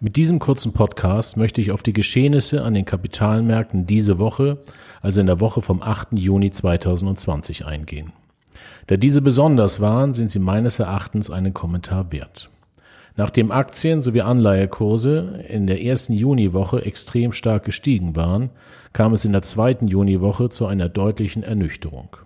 Mit diesem kurzen Podcast möchte ich auf die Geschehnisse an den Kapitalmärkten diese Woche, also in der Woche vom 8. Juni 2020 eingehen. Da diese besonders waren, sind sie meines Erachtens einen Kommentar wert. Nachdem Aktien sowie Anleihekurse in der ersten Juniwoche extrem stark gestiegen waren, kam es in der zweiten Juniwoche zu einer deutlichen Ernüchterung.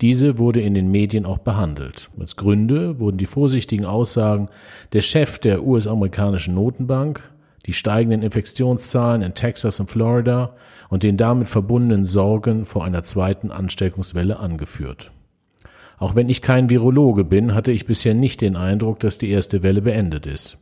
Diese wurde in den Medien auch behandelt. Als Gründe wurden die vorsichtigen Aussagen des Chefs der US-amerikanischen Notenbank, die steigenden Infektionszahlen in Texas und Florida und den damit verbundenen Sorgen vor einer zweiten Ansteckungswelle angeführt. Auch wenn ich kein Virologe bin, hatte ich bisher nicht den Eindruck, dass die erste Welle beendet ist.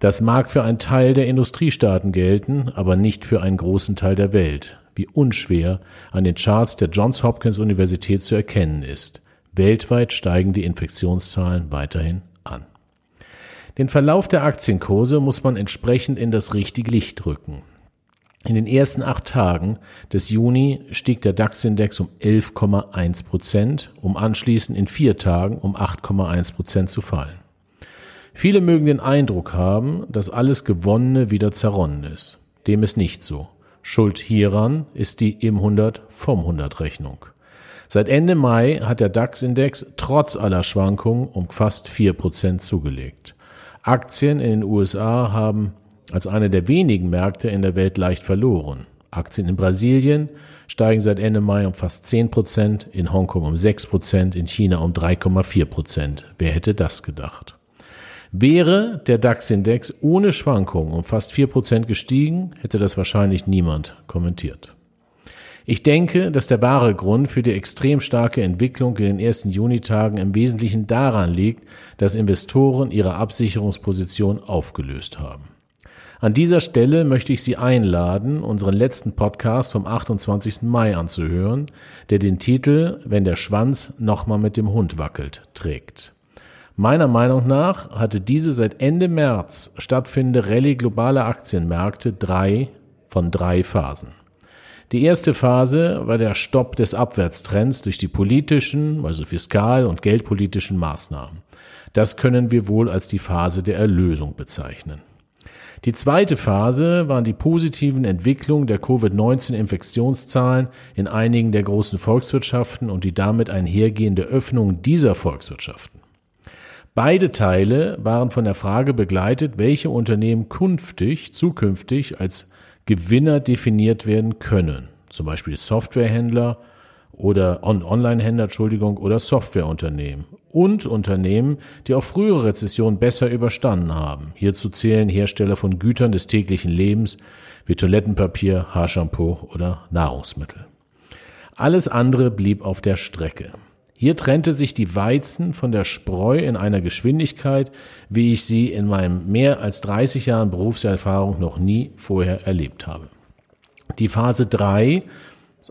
Das mag für einen Teil der Industriestaaten gelten, aber nicht für einen großen Teil der Welt wie unschwer an den Charts der Johns Hopkins Universität zu erkennen ist. Weltweit steigen die Infektionszahlen weiterhin an. Den Verlauf der Aktienkurse muss man entsprechend in das richtige Licht rücken. In den ersten acht Tagen des Juni stieg der DAX-Index um 11,1 Prozent, um anschließend in vier Tagen um 8,1 Prozent zu fallen. Viele mögen den Eindruck haben, dass alles Gewonnene wieder zerronnen ist. Dem ist nicht so. Schuld hieran ist die im 100 vom 100 Rechnung. Seit Ende Mai hat der DAX-Index trotz aller Schwankungen um fast 4% zugelegt. Aktien in den USA haben als eine der wenigen Märkte in der Welt leicht verloren. Aktien in Brasilien steigen seit Ende Mai um fast 10%, in Hongkong um 6%, in China um 3,4%. Wer hätte das gedacht? Wäre der DAX-Index ohne Schwankungen um fast 4% gestiegen, hätte das wahrscheinlich niemand kommentiert. Ich denke, dass der wahre Grund für die extrem starke Entwicklung in den ersten Junitagen im Wesentlichen daran liegt, dass Investoren ihre Absicherungsposition aufgelöst haben. An dieser Stelle möchte ich Sie einladen, unseren letzten Podcast vom 28. Mai anzuhören, der den Titel Wenn der Schwanz nochmal mit dem Hund wackelt trägt. Meiner Meinung nach hatte diese seit Ende März stattfindende Rallye globaler Aktienmärkte drei von drei Phasen. Die erste Phase war der Stopp des Abwärtstrends durch die politischen, also fiskal- und geldpolitischen Maßnahmen. Das können wir wohl als die Phase der Erlösung bezeichnen. Die zweite Phase waren die positiven Entwicklungen der Covid-19-Infektionszahlen in einigen der großen Volkswirtschaften und die damit einhergehende Öffnung dieser Volkswirtschaften. Beide Teile waren von der Frage begleitet, welche Unternehmen künftig, zukünftig als Gewinner definiert werden können. Zum Beispiel Softwarehändler oder On Online-Händler, Entschuldigung, oder Softwareunternehmen. Und Unternehmen, die auch frühere Rezessionen besser überstanden haben. Hierzu zählen Hersteller von Gütern des täglichen Lebens wie Toilettenpapier, Haarshampoo oder Nahrungsmittel. Alles andere blieb auf der Strecke. Hier trennte sich die Weizen von der Spreu in einer Geschwindigkeit, wie ich sie in meinen mehr als 30 Jahren Berufserfahrung noch nie vorher erlebt habe. Die Phase 3,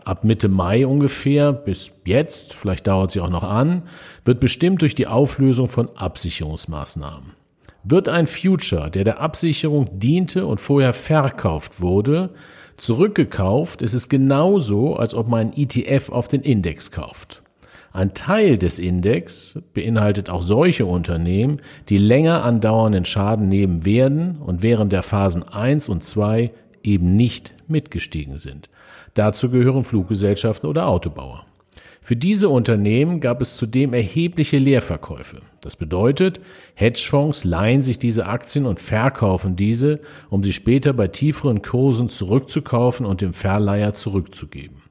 ab Mitte Mai ungefähr bis jetzt, vielleicht dauert sie auch noch an, wird bestimmt durch die Auflösung von Absicherungsmaßnahmen. Wird ein Future, der der Absicherung diente und vorher verkauft wurde, zurückgekauft, ist es genauso, als ob man ein ETF auf den Index kauft. Ein Teil des Index beinhaltet auch solche Unternehmen, die länger andauernden Schaden nehmen werden und während der Phasen 1 und 2 eben nicht mitgestiegen sind. Dazu gehören Fluggesellschaften oder Autobauer. Für diese Unternehmen gab es zudem erhebliche Leerverkäufe. Das bedeutet, Hedgefonds leihen sich diese Aktien und verkaufen diese, um sie später bei tieferen Kursen zurückzukaufen und dem Verleiher zurückzugeben.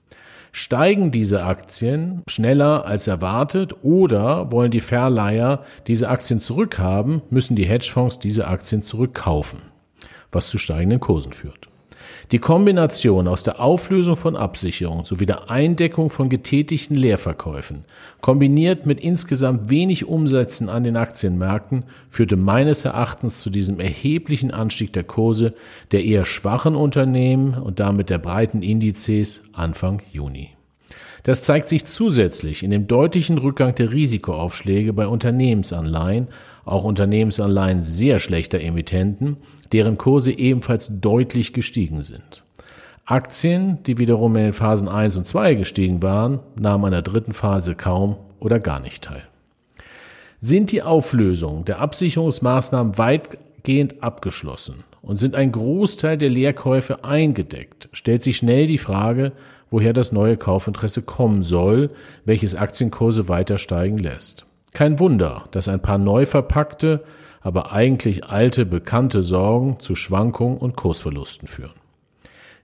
Steigen diese Aktien schneller als erwartet oder wollen die Verleiher diese Aktien zurückhaben, müssen die Hedgefonds diese Aktien zurückkaufen, was zu steigenden Kursen führt. Die Kombination aus der Auflösung von Absicherung sowie der Eindeckung von getätigten Leerverkäufen, kombiniert mit insgesamt wenig Umsätzen an den Aktienmärkten, führte meines Erachtens zu diesem erheblichen Anstieg der Kurse der eher schwachen Unternehmen und damit der breiten Indizes Anfang Juni. Das zeigt sich zusätzlich in dem deutlichen Rückgang der Risikoaufschläge bei Unternehmensanleihen, auch Unternehmensanleihen sehr schlechter Emittenten, deren Kurse ebenfalls deutlich gestiegen sind. Aktien, die wiederum in den Phasen 1 und 2 gestiegen waren, nahmen an der dritten Phase kaum oder gar nicht teil. Sind die Auflösungen der Absicherungsmaßnahmen weitgehend abgeschlossen und sind ein Großteil der Leerkäufe eingedeckt, stellt sich schnell die Frage, woher das neue Kaufinteresse kommen soll, welches Aktienkurse weiter steigen lässt. Kein Wunder, dass ein paar neu verpackte, aber eigentlich alte, bekannte Sorgen zu Schwankungen und Kursverlusten führen.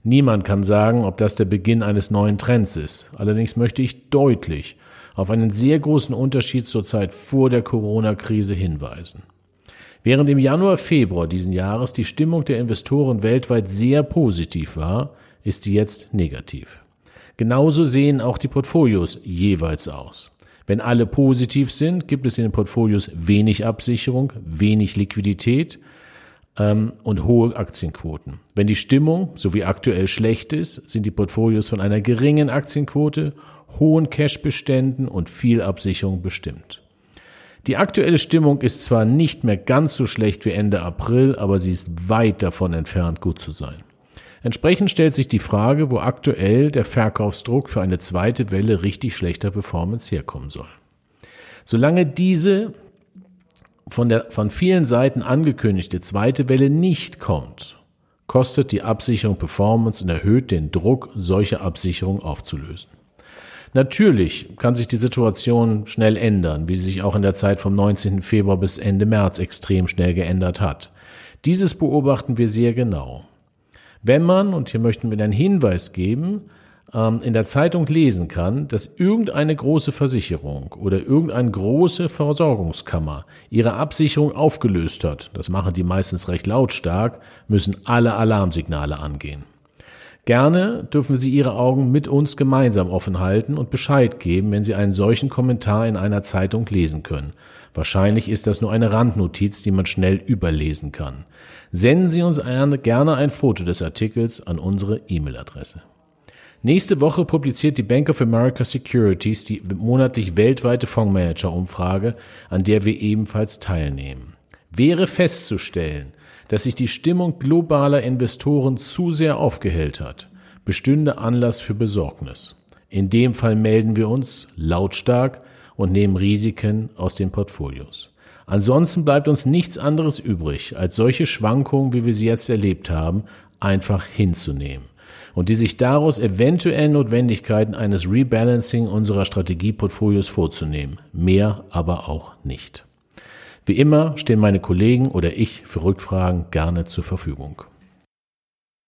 Niemand kann sagen, ob das der Beginn eines neuen Trends ist. Allerdings möchte ich deutlich auf einen sehr großen Unterschied zur Zeit vor der Corona-Krise hinweisen. Während im Januar, Februar diesen Jahres die Stimmung der Investoren weltweit sehr positiv war, ist sie jetzt negativ. Genauso sehen auch die Portfolios jeweils aus. Wenn alle positiv sind, gibt es in den Portfolios wenig Absicherung, wenig Liquidität ähm, und hohe Aktienquoten. Wenn die Stimmung, so wie aktuell schlecht ist, sind die Portfolios von einer geringen Aktienquote, hohen Cashbeständen und viel Absicherung bestimmt. Die aktuelle Stimmung ist zwar nicht mehr ganz so schlecht wie Ende April, aber sie ist weit davon entfernt, gut zu sein. Entsprechend stellt sich die Frage, wo aktuell der Verkaufsdruck für eine zweite Welle richtig schlechter Performance herkommen soll. Solange diese von, der, von vielen Seiten angekündigte zweite Welle nicht kommt, kostet die Absicherung Performance und erhöht den Druck, solche Absicherung aufzulösen. Natürlich kann sich die Situation schnell ändern, wie sie sich auch in der Zeit vom 19. Februar bis Ende März extrem schnell geändert hat. Dieses beobachten wir sehr genau. Wenn man, und hier möchten wir einen Hinweis geben, ähm, in der Zeitung lesen kann, dass irgendeine große Versicherung oder irgendeine große Versorgungskammer ihre Absicherung aufgelöst hat, das machen die meistens recht lautstark, müssen alle Alarmsignale angehen. Gerne dürfen Sie Ihre Augen mit uns gemeinsam offen halten und Bescheid geben, wenn Sie einen solchen Kommentar in einer Zeitung lesen können. Wahrscheinlich ist das nur eine Randnotiz, die man schnell überlesen kann. Senden Sie uns gerne ein Foto des Artikels an unsere E-Mail-Adresse. Nächste Woche publiziert die Bank of America Securities die monatlich weltweite Fondsmanager-Umfrage, an der wir ebenfalls teilnehmen. Wäre festzustellen, dass sich die Stimmung globaler Investoren zu sehr aufgehellt hat, bestünde Anlass für Besorgnis. In dem Fall melden wir uns lautstark und nehmen Risiken aus den Portfolios. Ansonsten bleibt uns nichts anderes übrig, als solche Schwankungen, wie wir sie jetzt erlebt haben, einfach hinzunehmen und die sich daraus eventuellen Notwendigkeiten eines Rebalancing unserer Strategieportfolios vorzunehmen. Mehr aber auch nicht. Wie immer stehen meine Kollegen oder ich für Rückfragen gerne zur Verfügung.